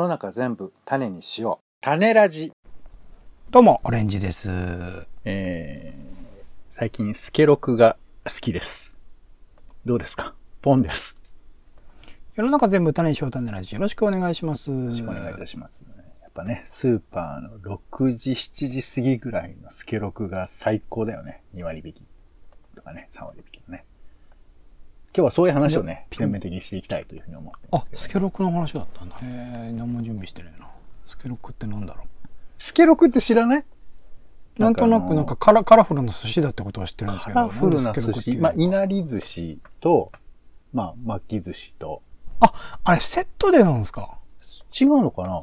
の中全部種にしよう。種ラジ。どうも、オレンジです。えー、最近スケロクが好きです。どうですか？ポンです。世の中全部種にしよう種ラジ。よろしくお願いします。よよろしくお願いいたします、やっぱね、スーパーの6時、7時過ぎぐらいのスケロクが最高だよね。2割引き。とかね、3割引きのね。今日はそういう話をね、全面的にしていきたいというふうに思ってあま、すけど、スケロクの話だったんだ。へえ、何も準備してないな。スケロクってなんだろスケロクって知らない？うなんとなくなんかカラカラフルな寿司だってことは知ってるんですカけど。ラフルな寿司、まあ、いななり寿司と、まあ、巻き寿司と、あ、あれセットでなんですか？違うのかな？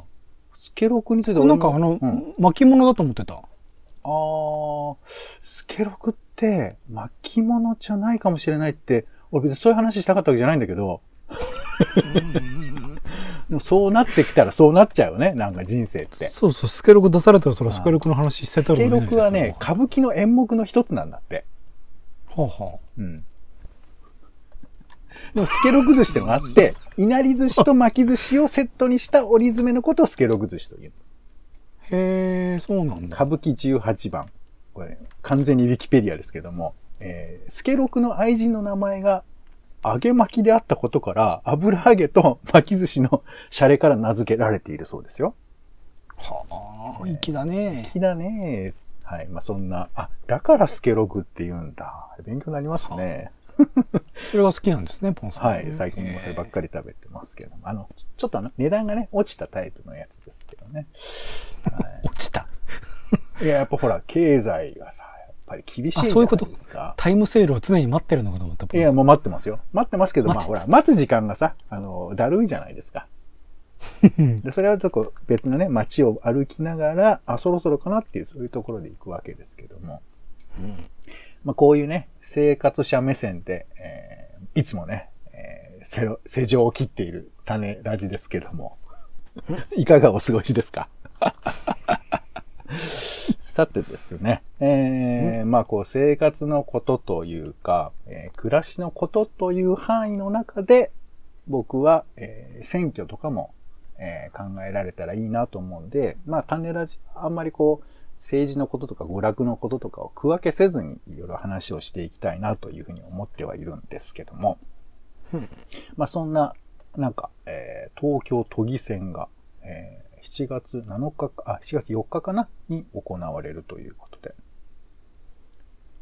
スケロクについてなんかあの、うん。巻物だと思ってた。あー、スケロクって巻物じゃないかもしれないって、俺別にそういう話したかったわけじゃないんだけど、でもそうなってきたらそうなっちゃうよね、なんか人生って。そうそう、スケロク出されたらそれスケロクの話してたスケロクはね、は歌舞伎の演目の一つなんだって。あ、はうん。でも、スケロク寿司ってのがあって、いなり寿司と巻き寿司をセットにした折り詰めのことをスケロク寿司という。あ、へえ、そうなんだ。歌舞伎18番。これ、完全にウィキペディアですけども、えー、スケロクの愛人の名前が揚げ巻きであったことから、油揚げと巻き寿司のシャレから名付けられているそうですよ。はあ、粋だね。好きだね。はい。まあ、そんな、あ、だからスケロクって言うんだ。勉強になりますね。それが好きなんですね、ポンさん。はい。最近もそればっかり食べてますけども。あの、ちょっとあの、値段がね、落ちたタイプのやつですけどね。落ちた。いや、やっぱほら、経済がさ、ぱり厳しいじゃなあそういうこと？いですか。タイムセールを常に待ってるのかと思った。いや、もう待ってますよ。待ってますけど、まあほら、待つ時間がさ、あの、だるいじゃないですか。でそれはちょっと別のね、街を歩きながら、あ、そろそろかなっていう、そういうところで行くわけですけども。まあこういうね、生活者目線で、えーいつもね、えー、世情を切っている種ラジですけども。いかがお過ごしですか？さてですね、えー、まあこう生活のことというか、えー暮らしのことという範囲の中で、僕は、えー選挙とかも、えー考えられたらいいなと思うんで、まあ種ラジ、あんまりこう、政治のこととか娯楽のこととかを区分けせずにいろいろ話をしていきたいなというふうに思ってはいるんですけども、まあそんな、なんか、えー東京都議選が、えー7月7日か、あ、7月4日かな？に行われるということで。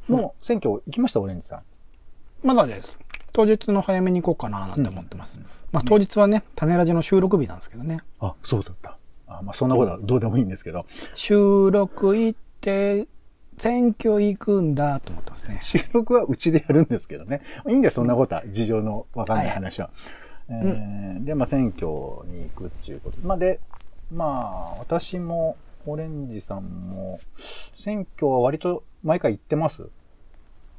もう選挙行きました、オレンジさん。まだです。当日の早めに行こうかななんて思ってます。まあ当日はね、種ラジの収録日なんですけどね。あ、そうだった。あまあそんなことはどうでもいいんですけど、収録行って、選挙行くんだと思ってますね。収録はうちでやるんですけどね。いいんだよ、そんなことは。事情のわかんない話は。えーで、まあ、選挙に行くっていうこと。まあ、で、まあ、私も、オレンジさんも、選挙は割と毎回行ってます、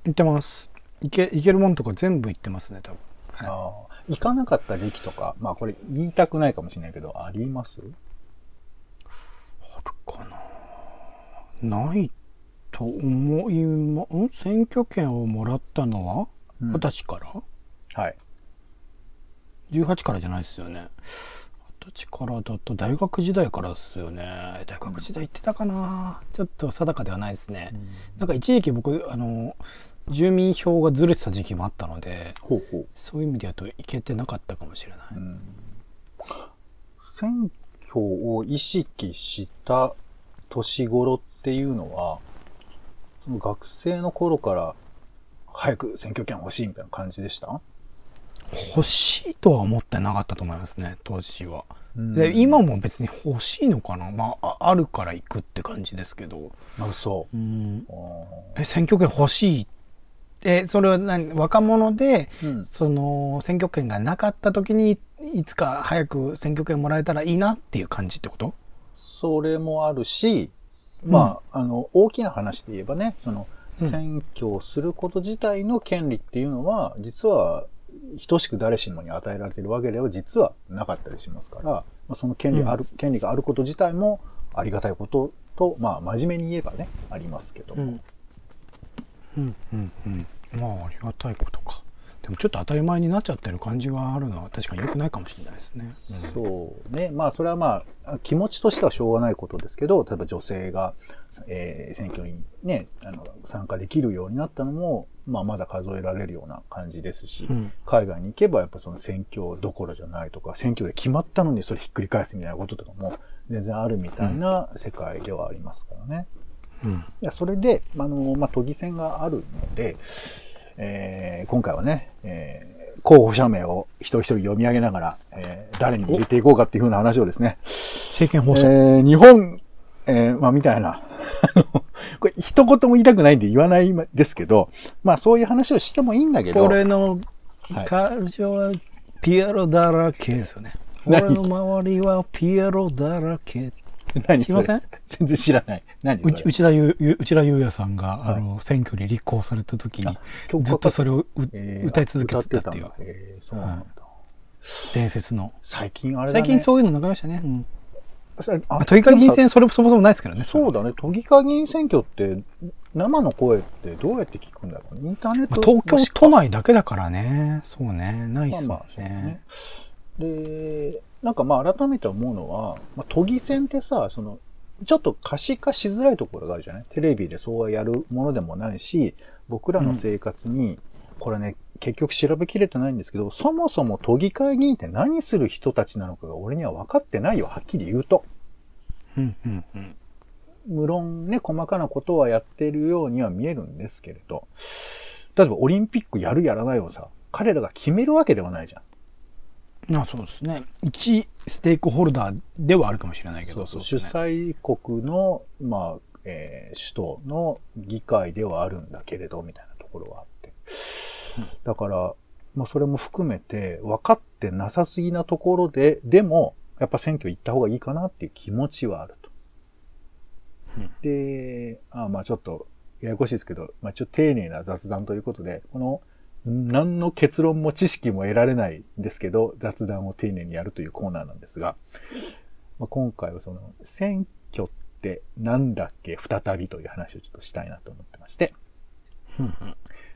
行ってます。行け、行けるもんとか全部行ってますね、多分。はい行かなかった時期とか、まあ、これ言いたくないかもしれないけど、あります？あるかなないと思いま、ん？選挙権をもらったのは？うん歳から、はい。18からじゃないですよね。二十歳からだと大学時代からですよね。大学時代行ってたかなちょっと定かではないですね。なんか一時期僕、あの、住民票がずれてた時期もあったので。そういう意味で言うと行けてなかったかもしれない。うん選挙を意識した年頃っていうのは、その学生の頃から早く選挙権欲しいみたいな感じでした？欲しいとは思ってなかったと思いますね、当時は。うんで、今も別に欲しいのかなまあ、ああるから行くって感じですけど。あ、嘘。うん。あえ、選挙権欲しい？え、それは何？若者で、ーうん。その、選挙権がなかった時に、いつか早く選挙権もらえたらいいなっていう感じってこと？それもあるし、まあ、あの、大きな話で言えばね、その、うん選挙をすること自体の権利っていうのは、実は、等しく誰しもに与えられているわけでは実はなかったりしますから、まあ、その権利ある、権利があること自体もありがたいことと、まあ、真面目に言えばね、ありますけども。うん。うん、うん、うん。まあ、ありがたいことか。でもちょっと当たり前になっちゃってる感じがあるのは確かに良くないかもしれないですね。そうね。まあ、それはまあ、気持ちとしてはしょうがないことですけど、例えば女性が、えー選挙にね、あの、参加できるようになったのも、まあ、まだ数えられるような感じですし、うん海外に行けばやっぱその選挙どころじゃないとか、選挙で決まったのにそれひっくり返すみたいなこととかも全然あるみたいな世界ではありますからね。うん。いや、それで、あの、まあ、都議選があるので、えー今回はね、えー候補者名を一人一人読み上げながら、えー誰に入れていこうかっていうふうな話をですね、政見放送。えー日本、えーまあ、みたいな、これ一言も言いたくないんで言わないですけど、まあ、そういう話をしてもいいんだけど、俺のはい会場はピエロだらけですよね。何？俺の周りはピエロだらけ。何知りません？全然知らない。何うち内田ゆゆ内田裕也さんが、あの、選挙に立候補された時に、曲ずっとそれをう、えー歌い続けてたっていうえーそうなんだ。伝説の。最近あれだね。最近そういうの流れましたね。うん。さあまあ、都議会議員選、それそもそもないですけどね。そうだね。都議会議員選挙って、生の声ってどうやって聞くんだろうね。インターネッまあト東京都内だけだからね。そうね。ないっすもんまあまあ、ね。。で、なんかまあ改めて思うのは、まあ、都議選ってさ、その、ちょっと可視化しづらいところがあるじゃない？テレビでそうやるものでもないし、僕らの生活に、これね、結局調べきれてないんですけど、そもそも都議会議員って何する人たちなのかが俺には分かってないよ、はっきり言うと。うんうんうん。無論ね、細かなことはやってるようには見えるんですけれど、例えばオリンピックやるやらないをさ、彼らが決めるわけではないじゃん。まあそうですね。一ステークホルダーではあるかもしれないけど。そうそうね催国の、まあ、えー首都の議会ではあるんだけれど、みたいなところはあって。だから、まあそれも含めて、分かってなさすぎなところで、でも、やっぱ選挙行った方がいいかなっていう気持ちはあると。うんで、あまあちょっと、ややこしいですけど、まあちょっと丁寧な雑談ということで、この、何の結論も知識も得られないんですけど、雑談を丁寧にやるというコーナーなんですが、まあ、今回はその、選挙ってなんだっけ再びという話をちょっとしたいなと思ってまして、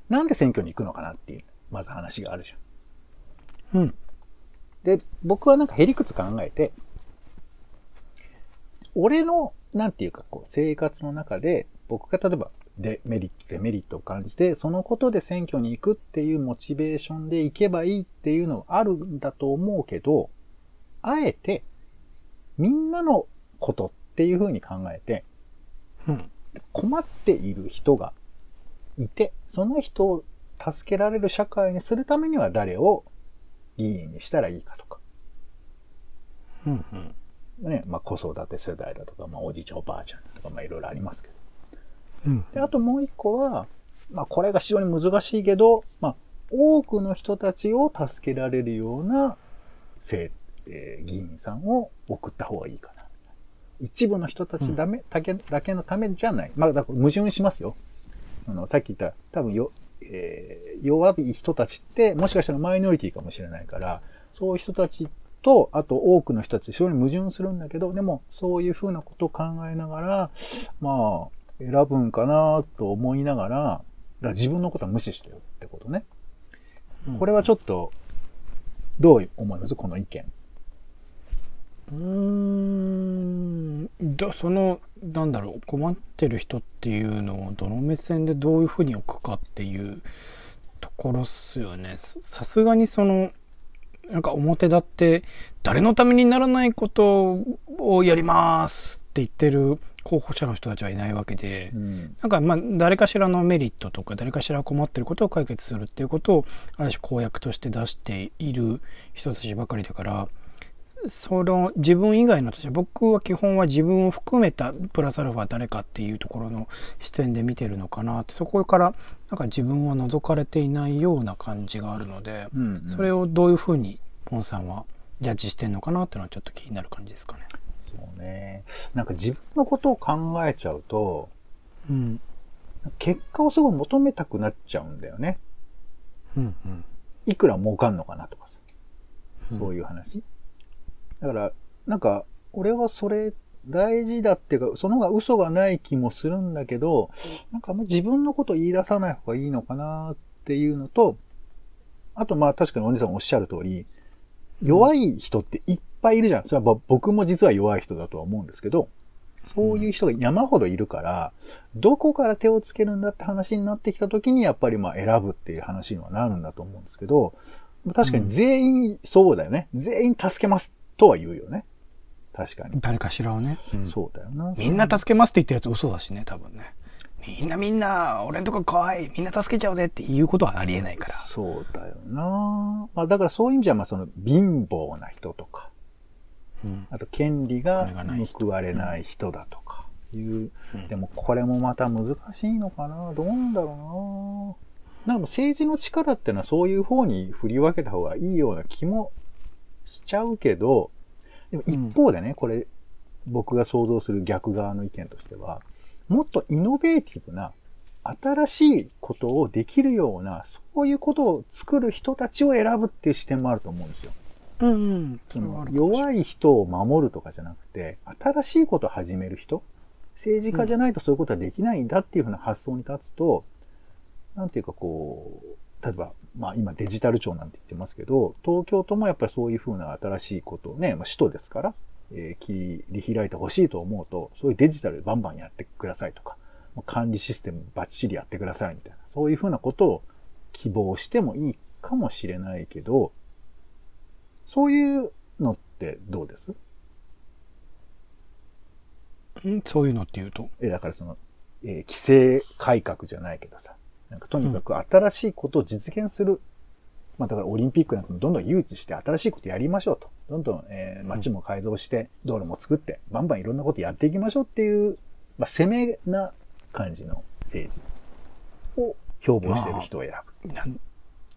なんで選挙に行くのかなっていう、まず話があるじゃん。うん。で、僕はなんかへりくつ考えて、俺の、なんていうか、こう、生活の中で、僕が例えば、デメリット、デメリットを感じて、そのことで選挙に行くっていうモチベーションで行けばいいっていうのはあるんだと思うけど、あえて、みんなのことっていうふうに考えて、うん。困っている人がいて、その人を助けられる社会にするためには誰を議員にしたらいいかとか。うんうん。ね、まあ子育て世代だとか、まあおじいちゃんおばあちゃんだとか、まあいろいろありますけど。うん。で、あともう一個は、まあこれが非常に難しいけど、まあ多くの人たちを助けられるような政、えー議員さんを送った方がいいかな。一部の人たちだめ、だけだけのためじゃない。まあだから矛盾しますよ。その、さっき言った、多分よ、えー弱い人たちって、もしかしたらマイノリティかもしれないから、そういう人たちと、あと多くの人たち、非常に矛盾するんだけど、でも、そういうふうなことを考えながら、まあ、選ぶんかなと思いながら、だから自分のことは無視してるってことね。うんこれはちょっと、どう思います？この意見。うーんだそのなんだろう困ってる人っていうのをどの目線でどういうふうに置くかっていうところっすよねささすがにそのなんか表立って誰のためにならないことをやりますって言ってる候補者の人たちはいないわけで、うん。なんかまあ誰かしらのメリットとか誰かしら困ってることを解決するっていうことをある種公約として出している人たちばかりだからその自分以外の人たち僕は基本は自分を含めたプラスアルファ誰かっていうところの視点で見てるのかなってそこからなんか自分は除かれていないような感じがあるのでうん、それをどういうふうにポンさんはジャッジしてんのかなっていうのはちょっと気になる感じですかね。そうね。なんか自分のことを考えちゃうと、うん結果をすごい求めたくなっちゃうんだよね。うんうんいくら儲かんのかなとかさ。うんそういう話。だから、なんか、俺はそれ大事だっていうか、その方が嘘がない気もするんだけど、なんかあんま自分のこと言い出さない方がいいのかなっていうのと、あとまあ確かにお兄さんおっしゃる通り、弱い人っていっぱいいるじゃん。それはぼ僕も実は弱い人だとは思うんですけど、そういう人が山ほどいるから、どこから手をつけるんだって話になってきた時にやっぱりまあ選ぶっていう話にはなるんだと思うんですけど、確かに全員そうだよね。全員助けますとは言うよね。確かに。誰かしらをね。うんそうだよな。みんな助けますって言ってるやつ嘘だしね、多分ね。みんなみんな、俺んとこ怖い、みんな助けちゃうぜっていうことはありえないから。そうだよな。まあだからそういう意味じゃまあその貧乏な人とか、うん。あと権利が報われない人だとかいう、うん。でもこれもまた難しいのかな。どうなんだろうな。なんか政治の力ってのはそういう方に振り分けた方がいいような気もしちゃうけど、でも一方でね、これ僕が想像する逆側の意見としては、もっとイノベーティブな新しいことをできるような、そういうことを作る人たちを選ぶっていう視点もあると思うんですよ。うんうん。その。弱い人を守るとかじゃなくて、新しいことを始める人、政治家じゃないとそういうことはできないんだっていうふうな発想に立つと、なんていうかこう、例えば、まあ今デジタル庁なんて言ってますけど、東京都もやっぱりそういうふうな新しいことをね、まあ首都ですから、えー切り開いてほしいと思うと、そういうデジタルでバンバンやってくださいとか、もう管理システムバッチリやってくださいみたいな、そういうふうなことを希望してもいいかもしれないけど、そういうのってどうです？うん？そういうのって言うと？え、だからその、えー規制改革じゃないけどさ、なんかとにかく新しいことを実現する。まあだからオリンピックなんかもどんどん誘致して新しいことやりましょうと。どんどん、えー街も改造して、道路も作って、バンバンいろんなことやっていきましょうっていう、まあ攻めな感じの政治を標榜してる人を選ぶ。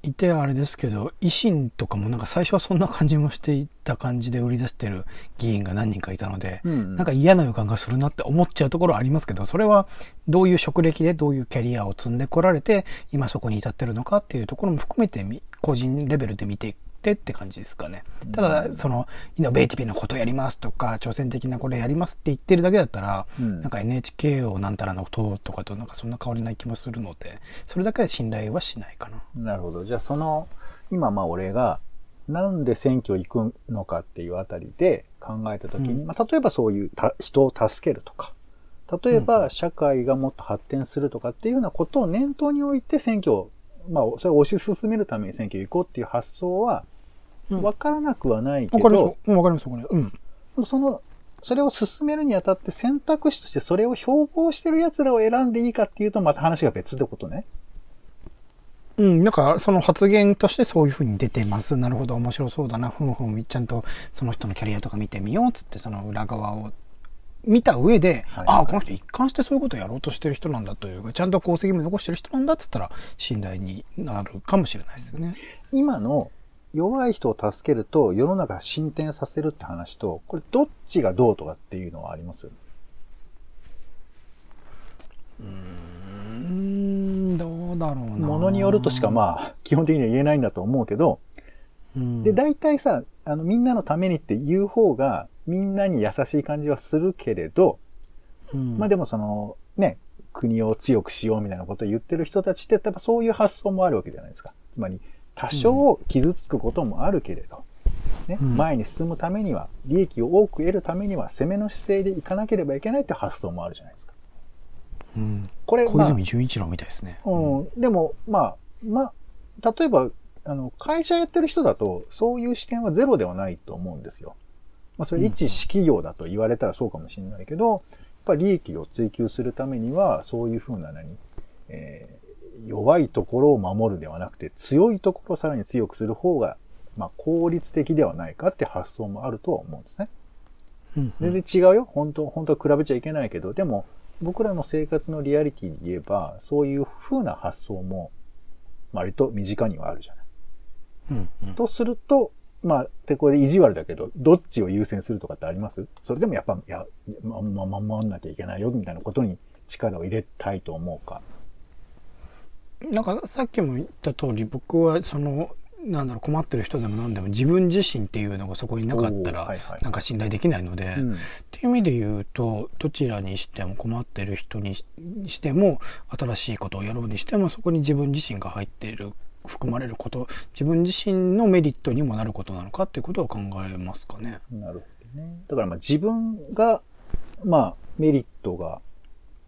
いてあれですけど維新とかもなんか最初はそんな感じもしていた感じで売り出してる議員が何人かいたので、うんなんか嫌な予感がするなって思っちゃうところはありますけどそれはどういう職歴でどういうキャリアを積んでこられて今そこに至ってるのかっていうところも含めてみ個人レベルで見ていってって感じですかね。ただそのイノベーティブなことやりますとか挑戦的なこれやりますって言ってるだけだったら、うん。なんか NHK をなんたらの党とかとなんかそんな変わりない気もするのでそれだけで信頼はしないかな。なるほど。じゃあその、今まあ俺が、なんで選挙行くのかっていうあたりで考えたときに、うん。まあ例えばそういうた人を助けるとか、例えば社会がもっと発展するとかっていうようなことを念頭に置いて選挙を、まあそれを推し進めるために選挙行こうっていう発想は、うんわからなくはないけわかりど、ます。うんわかります、わかります。うん。でもその、それを進めるにあたって選択肢としてそれを標榜してる奴らを選んでいいかっていうとまた話が別ってことね。うん、なんかその発言としてそういうふうに出てます。なるほど、面白そうだな。ふんふん、ちゃんとその人のキャリアとか見てみようっつって、その裏側を見た上で、はいああ、この人一貫してそういうことをやろうとしてる人なんだというか、ちゃんと功績も残してる人なんだっつったら、信頼になるかもしれないですよね。今の弱い人を助けると世の中進展させるって話と、これどっちがどうとかっていうのはあります？うーん、どうだろうな。ものによるとしかまあ基本的には言えないんだと思うけど、うん、で、大体さ、あのみんなのためにって言う方がみんなに優しい感じはするけれど、うん、まあでもそのね、国を強くしようみたいなことを言ってる人たちってやっぱそういう発想もあるわけじゃないですか。つまり多少傷つくこともあるけれど、ね、うん前に進むためには、利益を多く得るためには攻めの姿勢でいかなければいけないって発想もあるじゃないですか。うん、これ、まあ小泉純一郎みたいですね。うん、でも、まあ、まあ、例えば、あの、会社やってる人だと、そういう視点はゼロではないと思うんですよ。まあ、それ一私企業だと言われたらそうかもしれないけど、やっぱり利益を追求するためには、そういうふうな何、えー弱いところを守るではなくて、強いところをさらに強くする方が、まあ、効率的ではないかって発想もあるとは思うんですね。うん全然違うよ。本当、本当は比べちゃいけないけど、でも、僕らの生活のリアリティで言えば、そういう風な発想も、割と身近にはあるじゃない。うんうんとすると、まあ、で、これ意地悪だけど、どっちを優先するとかってあります？それでもやっぱ、いや、ま、ま、守んなきゃいけないよ、みたいなことに力を入れたいと思うか。なんかさっきも言った通り僕はそのなんだろう困ってる人でも何でも自分自身っていうのがそこになかったらはいはいなんか信頼できないので、うんっていう意味で言うとどちらにしても困ってる人にししても新しいことをやろうにしてもそこに自分自身が入っている含まれること自分自身のメリットにもなることなのかっていうことを考えますかね。なるほどね。だからまあ自分が、まあメリットが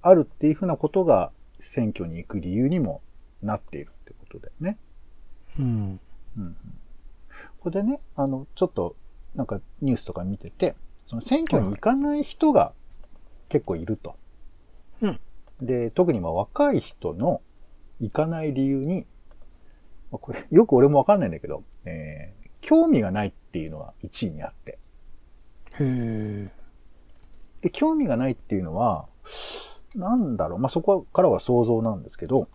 あるっていうふうなことが選挙に行く理由にもなっているってことだよね。うん。うん。これでね、あの、ちょっとなんかニュースとか見てて、その選挙に行かない人が結構いると。うん。で、特にまあ若い人の行かない理由に、まあこれよく俺もわかんないんだけど、えー興味がないっていうのが1位にあって。へえ。で、興味がないっていうのは、なんだろう、まあ、そこからは想像なんですけど、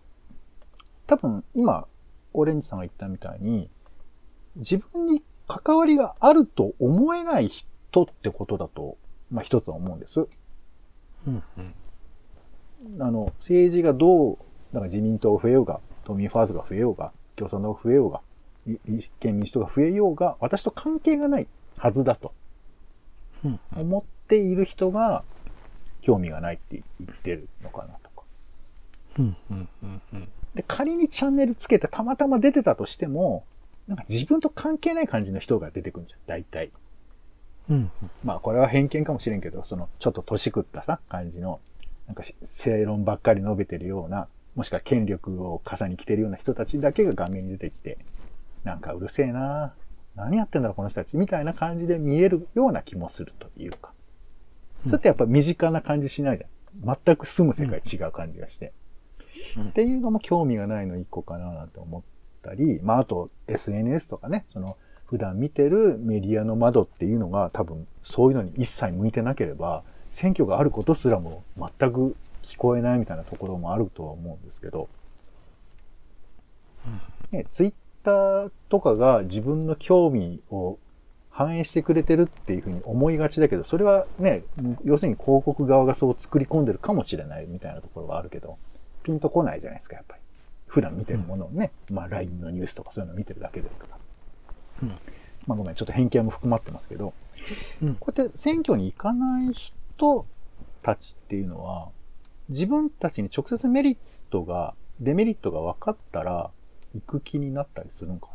多分今、オレンジさんが言ったみたいに、自分に関わりがあると思えない人ってことだと、まあ、一つは思うんです。うんうん。あの、政治がどう、だから自民党が増えようが、都民ファーストが増えようが、共産党が増えようが、い立憲民主党が増えようが、私と関係がないはずだとうん思っている人が、興味がないって言ってるのかなとか。うんうんうんうん。で、仮にチャンネルつけてたまたま出てたとしても、なんか自分と関係ない感じの人が出てくるんじゃん、大体。うんまあこれは偏見かもしれんけど、そのちょっと年食ったさ、感じの、なんかし正論ばっかり述べてるような、もしくは権力を傘に来てるような人たちだけが画面に出てきて、なんかうるせえな何やってんだろうこの人たちみたいな感じで見えるような気もするというか。それってやっぱ身近な感じしないじゃん。全く住む世界違う感じがして。うんっていうのも興味がないの一個かななんて思ったり、まああと SNS とかね、その普段見てるメディアの窓っていうのが多分そういうのに一切向いてなければ、選挙があることすらも全く聞こえないみたいなところもあるとは思うんですけど、ね、ツイッターとかが自分の興味を反映してくれてるっていうふうに思いがちだけど、それはね、要するに広告側がそう作り込んでるかもしれないみたいなところはあるけど、ピンとこないじゃないですか、やっぱり。普段見てるものをね、まあ LINE のニュースとかそういうのを見てるだけですから。うん。まあごめん、ちょっと偏見も含まってますけど、うん。こうやって選挙に行かない人たちっていうのは、自分たちに直接メリットが、デメリットが分かったら、行く気になったりするんか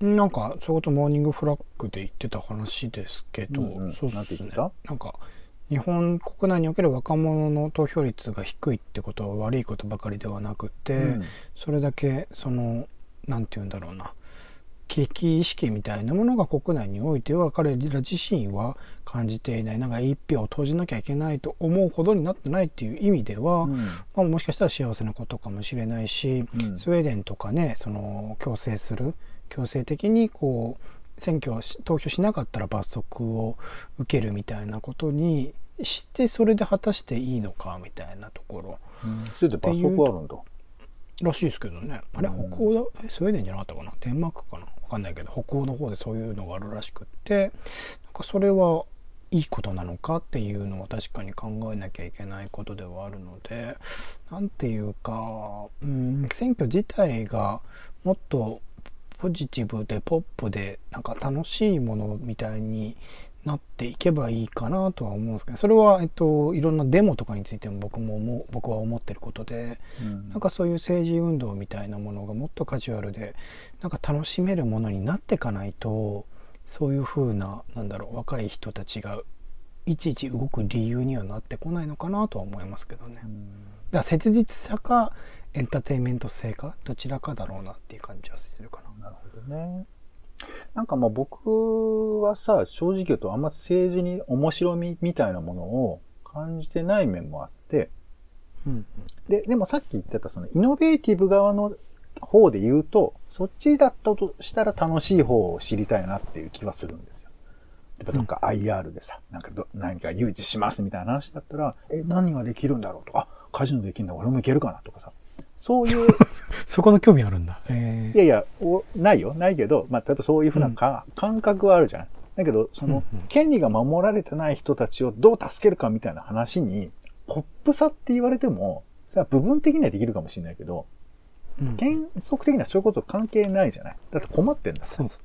な。んか、そういうことモーニングフラッグで言ってた話ですけど、うんうん。そうっすね。なんか、日本国内における若者の投票率が低いってことは悪いことばかりではなくて、うん。それだけ、その、なんて言うんだろうな、危機意識みたいなものが国内においては彼ら自身は感じていない。なんか一票を投じなきゃいけないと思うほどになってないっていう意味では、うん。まあ、もしかしたら幸せなことかもしれないし、うん。スウェーデンとかねその強制する強制的にこう選挙投票しなかったら罰則を受けるみたいなことにしてそれで果たしていいのかみたいなところ。うん。それで罰則あるんだ。らしいですけどね。あれうん北欧だえスウェーデンじゃなかったかな？デンマークかな？わかんないけど北欧の方でそういうのがあるらしくってなんかそれはいいことなのかっていうのは確かに考えなきゃいけないことではあるのでなんていうかうん選挙自体がもっとポジティブでポップでなんか楽しいものみたいになっていけばいいかなとは思うんですけどそれは、えっと、いろんなデモとかについても僕も僕は思ってることで。うんなんかそういう政治運動みたいなものがもっとカジュアルでなんか楽しめるものになっていかないとそういう風ななんだろう若い人たちがいちいち動く理由にはなってこないのかなとは思いますけどね。だから切実さかエンターテインメント性かどちらかだろうなっていう感じはするかな。なるほどね。なんかまあ僕はさ、正直言うとあんま政治に面白みみたいなものを感じてない面もあって、うんで、でもさっき言ってたそのイノベーティブ側の方で言うと、そっちだったとしたら楽しい方を知りたいなっていう気はするんですよ。やっぱどっか IR でさ、なんかど何か誘致しますみたいな話だったら、え、何ができるんだろうとか、あ、カジノできるんだ、俺もいけるかなとかさ、そういう そこの興味あるんだ。えいやいや、おないよ。ないけど、まあ、例えばそういうふうなか、感覚はあるじゃん。だけど、その、うんうん権利が守られてない人たちをどう助けるかみたいな話に、ポップさって言われても、それは部分的にはできるかもしれないけど、うん原則的にはそういうこと関係ないじゃない。だって困ってんだ。そうですね。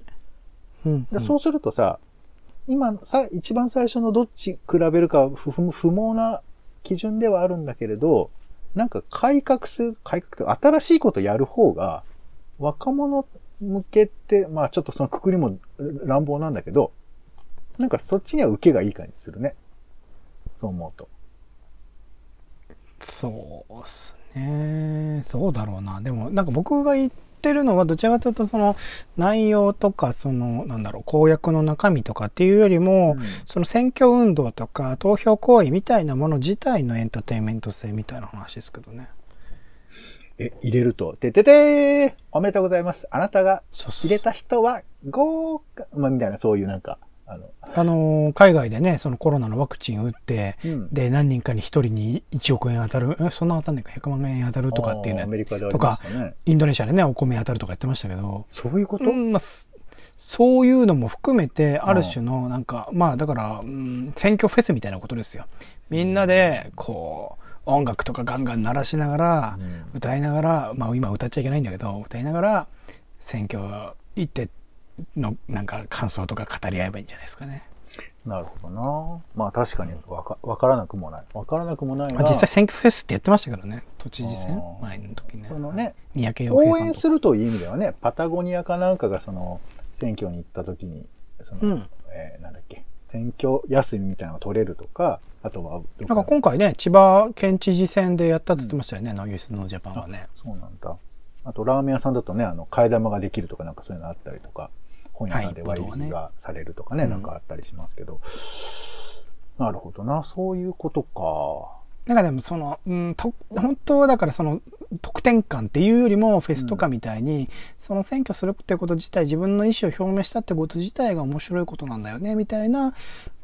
うんでそうするとさ、今さ、一番最初のどっち比べるか不不不毛な基準ではあるんだけれど、なんか改革する、改革と新しいことやる方が、若者向けって、まあちょっとそのくくりも乱暴なんだけど、なんかそっちには受けがいい感じするね。そう思うと。そうっすね。そうだろうな。でも、なんか僕が言ってるのは、どちらかというと、その、内容とか、その、なんだろう、公約の中身とかっていうよりも、その選挙運動とか投票行為みたいなもの自体のエンターテインメント性みたいな話ですけどね。え、入れると、てててー。おめでとうございます。あなたが入れた人は豪華、まあ、みたいな、そういうなんか、あの、あのー海外でね、そのコロナのワクチン打って、うん。で、何人かに1人に1億円当たる、えそんな当たんないか、100万円当たるとかっていうね、アメリカでありましたね。インドネシアでね、お米当たるとか言ってましたけど、そういうこと、うんまあ、すそういうのも含めて、ある種の、なんか、まあ、だから、うん、選挙フェスみたいなことですよ。みんなで、こう、音楽とかガンガン鳴らしながら、うん。歌いながら、まあ、今歌っちゃいけないんだけど、歌いながら、選挙行っての、なんか、感想とか語り合えばいいんじゃないですかね。なるほどな。まあ確かにわか、わからなくもない。わからなくもないがまあ、実際選挙フェスってやってましたけどね、都知事選前の時ね。そのね、三宅洋平応援するという意味ではね、パタゴニアかなんかがその、選挙に行った時に、その、うんえーなんだっけ、選挙休みみたいなのが取れるとか、あとはなんか今回ね、千葉県知事選でやったって言ってましたよね、ノーユースノージャパンはね。そうなんだ。あと、ラーメン屋さんだとね、あの、替え玉ができるとかなんかそういうのあったりとか、本屋さんで割引がされるとかね、はいなんかあったりしますけど。なるほどな、そういうことか。なんかでもその、うん、と本当はだからその得点感っていうよりもフェスとかみたいに、その選挙するってこと自体自分の意思を表明したってこと自体が面白いことなんだよねみたいな、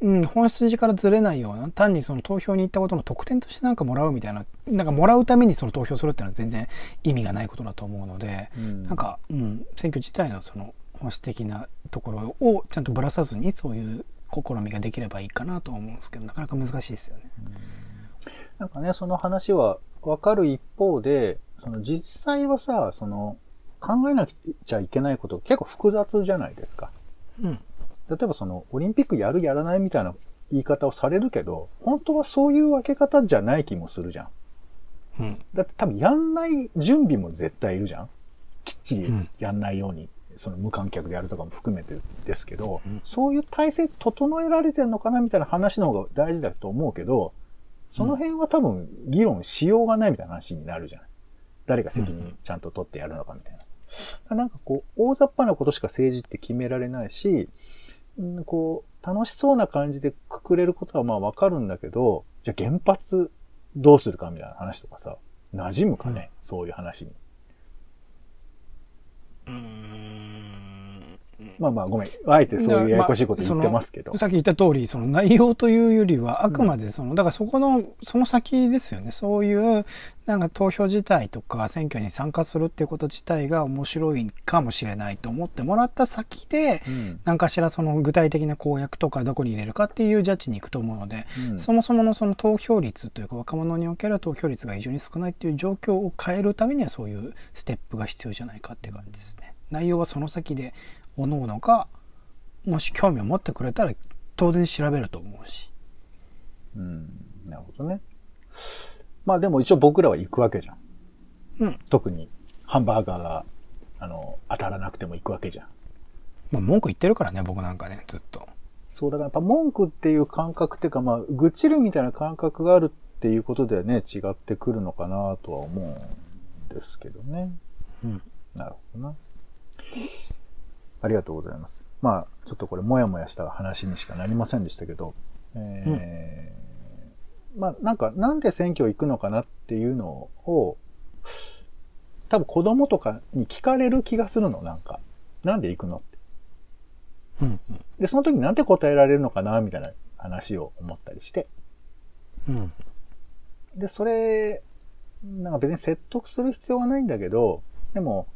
うん、本筋からずれないような単にその投票に行ったことの得点としてなんかもらうみたいななんかもらうためにその投票するっていうのは全然意味がないことだと思うので、うん。なんか、うん、選挙自体のその本質的なところをちゃんとぶらさずにそういう試みができればいいかなとは思うんですけどなかなか難しいですよね。なんかね、その話はわかる一方で、その実際はさ、その、考えなくちゃいけないこと結構複雑じゃないですか。うん例えばその、オリンピックやるやらないみたいな言い方をされるけど、本当はそういう分け方じゃない気もするじゃん。うんだって多分やんない準備も絶対いるじゃん。きっちりうんやんないように、その無観客でやるとかも含めてですけど、うんそういう体制整えられてるのかなみたいな話の方が大事だと思うけど、その辺は多分議論しようがないみたいな話になるじゃない。誰が責任ちゃんと取ってやるのかみたいな。なんかこう、大雑把なことしか政治って決められないし、うんこう、楽しそうな感じでくくれることはまあわかるんだけど、じゃあ原発どうするかみたいな話とかさ、馴染むかね、そういう話に。うーんまあまあごめん。あえてそういうややこしいこと言ってますけど。さっき言った通りその内容というよりはあくまでその、だからそこのその先ですよねそういうなんか投票自体とか選挙に参加するっていうこと自体が面白いかもしれないと思ってもらった先でうん何かしらその具体的な公約とかどこに入れるかっていうジャッジに行くと思うので、うんそもそものその投票率というか若者における投票率が非常に少ないっていう状況を変えるためにはそういうステップが必要じゃないかっていう感じですね。内容はその先で各々がもし興味を持ってくれたら当然調べると思うし。うん。なるほどね。まあでも一応僕らは行くわけじゃん。うん。特にハンバーガーが、あの、当たらなくても行くわけじゃん。まあ文句言ってるからね、僕なんかね、ずっと。そう、だからやっぱ文句っていう感覚っていうか、まあ、愚痴るみたいな感覚があるっていうことではね、違ってくるのかなとは思うんですけどね。うん。なるほどな。ありがとうございます。まあ、ちょっとこれ、もやもやした話にしかなりませんでしたけど、えーまあ、なんか、なんで選挙行くのかなっていうのを、多分子供とかに聞かれる気がするの、なんか。なんで行くのって。うん。で、その時になんて答えられるのかなみたいな話を思ったりして。うん。で、それ、なんか別に説得する必要はないんだけど、でも、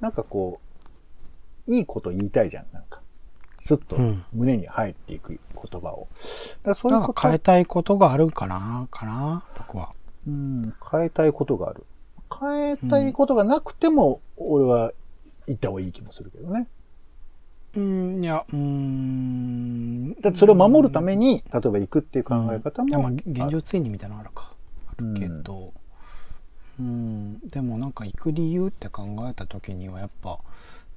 なんかこう、いいこと言いたいじゃん、なんか。スッとうん胸に入っていく言葉を。だからそういなう変えたいことがあるかな、かな、僕は。うん、変えたいことがある。変えたいことがなくても、俺は言った方がいい気もするけどね。うん、いや、うーん。だってそれを守るために、例えば行くっていう考え方いやまあも。現状追認みたいなのあるか。あるけど、でもなんか行く理由って考えた時にはやっぱ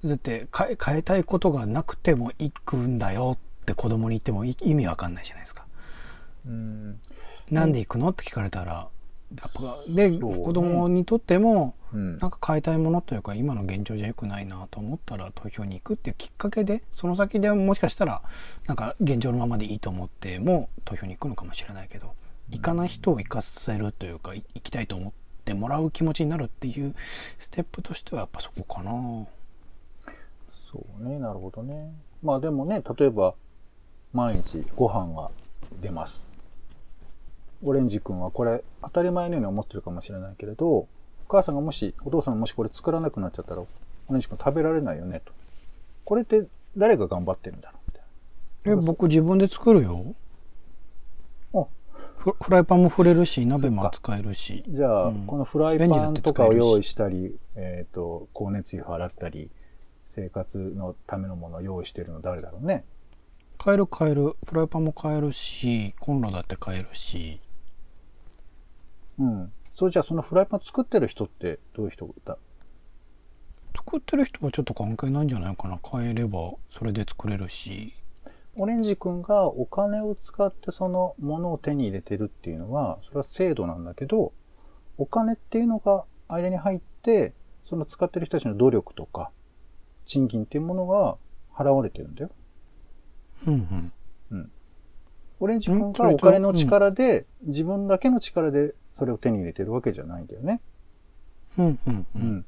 だって変え変えたいことがなくても行くんだよって子供に言ってもい意味わかんないじゃないですか。うん。なんで行くのって聞かれたらやっぱで、ね子供にとってもうんなんか変えたいものというか今の現状じゃ良くないなと思ったら投票に行くっていうきっかけでその先でもしかしたらなんか現状のままでいいと思っても投票に行くのかもしれないけど行かない人を行かせるというかい行きたいと思ってもらう気持ちになるっていうステップとしてはやっぱそこかな。そうね、なるほどね。まあでもね、例えば、毎日ご飯が出ます。オレンジ君はこれ当たり前のように思ってるかもしれないけれど、お母さんがもし、お父さんがもしこれ作らなくなっちゃったら、オレンジ君食べられないよね、と。これって誰が頑張ってるんだろうみたいえ僕自分で作るよあフフライパンも振れるし鍋もそっか使えるしな。じゃあ、うんこのフライパンとかを用意したり、えっ、と、光熱費払ったり、生活のためのものを用意してるの誰だろうね。買える買える。フライパンも買えるしコンロだって買えるし。うん。そうじゃあそのフライパン作ってる人ってどういう人だ？作ってる人はちょっと関係ないんじゃないかな。買えればそれで作れるし。オレンジ君がお金を使ってそのものを手に入れてるっていうのは、それは制度なんだけど、お金っていうのが間に入って、その使ってる人たちの努力とか、賃金っていうものが払われてるんだよ。うんうんオレンジ君うんそれとがお金の力で、自分だけの力でそれを手に入れてるわけじゃないんだよね。うんうんううんん。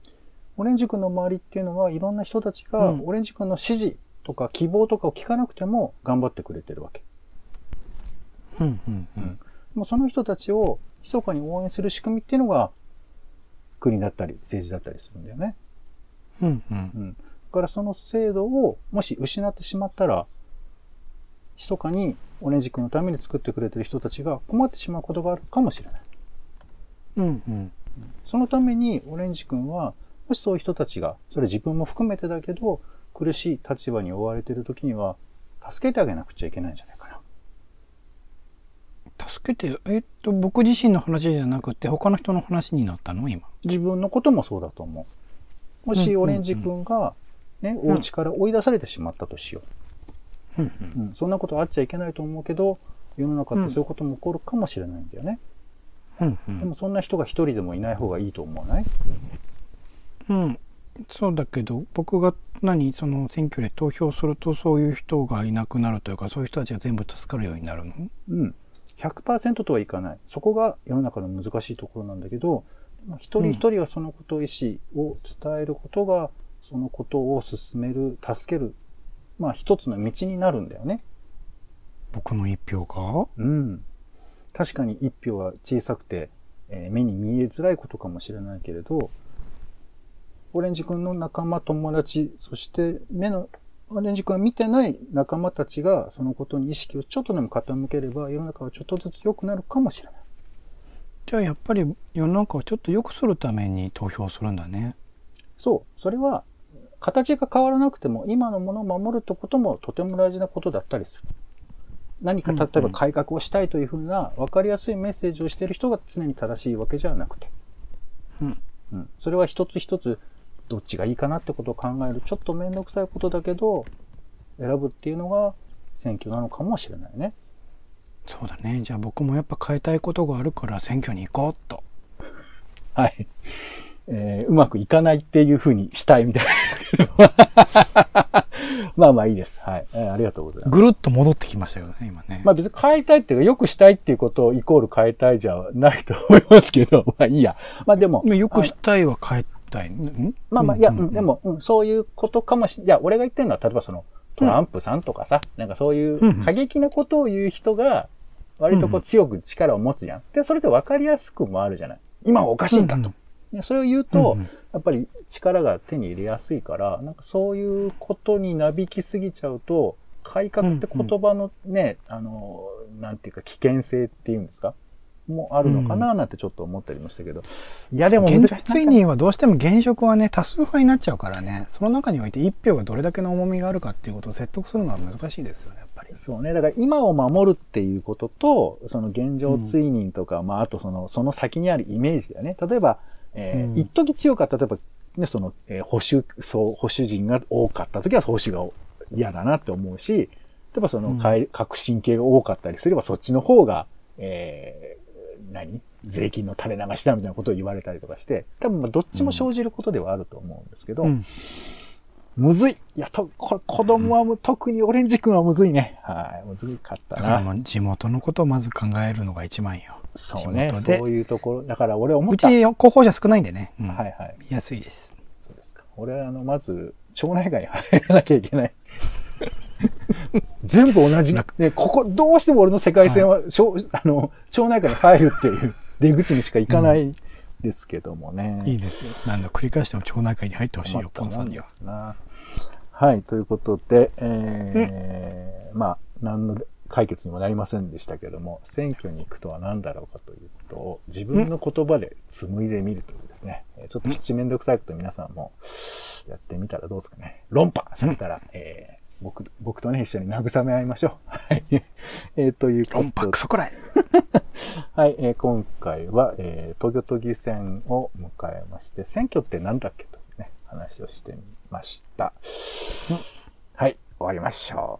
オレンジ君の周りっていうのは、いろんな人たちが、うんオレンジ君の指示とか希望とかを聞かなくても頑張ってくれてるわけ。うんうんうんもうその人たちを密かに応援する仕組みっていうのが、国だったり政治だったりするんだよね。うんうんうん。だからその制度をもし失ってしまったら、密かにオレンジ君のために作ってくれてる人たちが困ってしまうことがあるかもしれない。うんうんそのためにオレンジ君は、もしそういう人たちが、それ自分も含めてだけど、苦しい立場に追われている時には、助けてあげなくちゃいけないんじゃないかな。助けてえっと僕自身の話じゃなくて他の人の話になったの？今自分のこともそうだと思う。もしオレンジ君が、ね、お家から追い出されてしまったとしようんう。うん、そんなことあっちゃいけないと思うけど、世の中ってそういうことも起こるかもしれないんだよね。うんうんでもそんな人が一人でもいない方がいいと思わない？うん、そうだけど僕が何その選挙で投票するとそういう人がいなくなるというかそういう人たちが全部助かるようになるの？うん。100%とはいかない。そこが世の中の難しいところなんだけど、まあ一人一人がそのこと意思を伝えることが、そのことを進める、助ける、まあ一つの道になるんだよね。僕の一票が？うん。確かに一票は小さくて、えー目に見えづらいことかもしれないけれど、オレンジ君の仲間、友達、そして目の、オレンジ君が見てない仲間たちがそのことに意識をちょっとでも傾ければ世の中はちょっとずつ良くなるかもしれない。じゃあやっぱり世の中をちょっと良くするために投票するんだねそう。それは、形が変わらなくても、今のものを守るってこともとても大事なことだったりする。何か、うん例えば改革をしたいというふうな、分かりやすいメッセージをしている人が常に正しいわけじゃなくて。うんうん。それは一つ一つ、どっちがいいかなってことを考える、ちょっとめんどくさいことだけど、選ぶっていうのが選挙なのかもしれないね。そうだねじゃあ僕もやっぱ変えたいことがあるから選挙に行こうっとはい。えーうまくいかないっていうふうにしたいみたいな。まあまあいいです。はい。えーありがとうございます。ぐるっと戻ってきましたよね今ね、まあ別に変えたいっていうか、良くしたいっていうことをイコール変えたいじゃないと思いますけど、まあいいや。まあでも、よくしたいは変えたいん？まあまあ、いや、ううんんでも、うん、そういうことかもし、いや、俺が言ってるのは、例えばその、トランプさんとかさ、なんかそういう過激なことを言う人が、割とこう強く力を持つじゃん。で、それで分かりやすくもあるじゃない。今はおかしいんだと。でそれを言うと、うんうん。やっぱり力が手に入れやすいから、なんかそういうことになびきすぎちゃうと、改革って言葉のね、あの、なんていうか危険性っていうんですか？もあるのかななんてちょっと思ったりもしたけど。いやでも追認はどうしても現職はね多数派になっちゃうからね。その中において一票がどれだけの重みがあるかっていうことを説得するのは難しいですよねやっぱり。そうね。だから今を守るっていうことと、その現状追認とか、まああとその、その先にあるイメージだよね。例えば、えーうん一時強かった、例えば、ね、その、えー保守、そう、保守人が多かった時は保守が嫌だなって思うし、例えばその、うんかい革新系が多かったりすれば、そっちの方が、えー何？税金の垂れ流しだみたいなことを言われたりとかして、多分まあどっちも生じることではあると思うんですけど、うんむずい。いや、と、これ子供はむ、特にオレンジ君はむずいね。はい。むずかったな。地元のことをまず考えるのが一番よ。そうね。そういうところ。だから俺思うった。ち候補者少ないんでね。うんはいはい。見やすいです。そうですか。俺、あの、まず、町内会に入らなきゃいけない。全部同じ。ね、ここ、どうしても俺の世界線は、しょあの、町内会に入るっていう出口にしか行かないですけどもね。いいですよ。なんだ、繰り返しても町内会に入ってほしいよ、ポンさんにはで。すな。はい、ということで、えーまあ、何の解決にもなりませんでしたけども、選挙に行くとは何だろうかということを自分の言葉で紡いでみるというですね、えーちょっと七面倒くさいこと皆さんもやってみたらどうですかね。論破されたら、えー僕、僕とね、一緒に慰め合いましょう。はい。えーということで論破クソくらい。はい、えー今回は、えー東京都議選を迎えまして、選挙って何だっけというね、話をしてみました。はい、終わりましょ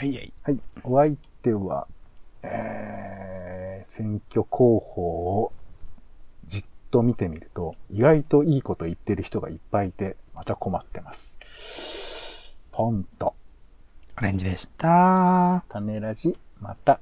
はいはい。う。はい、お相手は、えー、選挙候補をじっと見てみると、意外といいこと言ってる人がいっぱいいて、また困ってます。ポンと、オレンジでした。種ラジ、また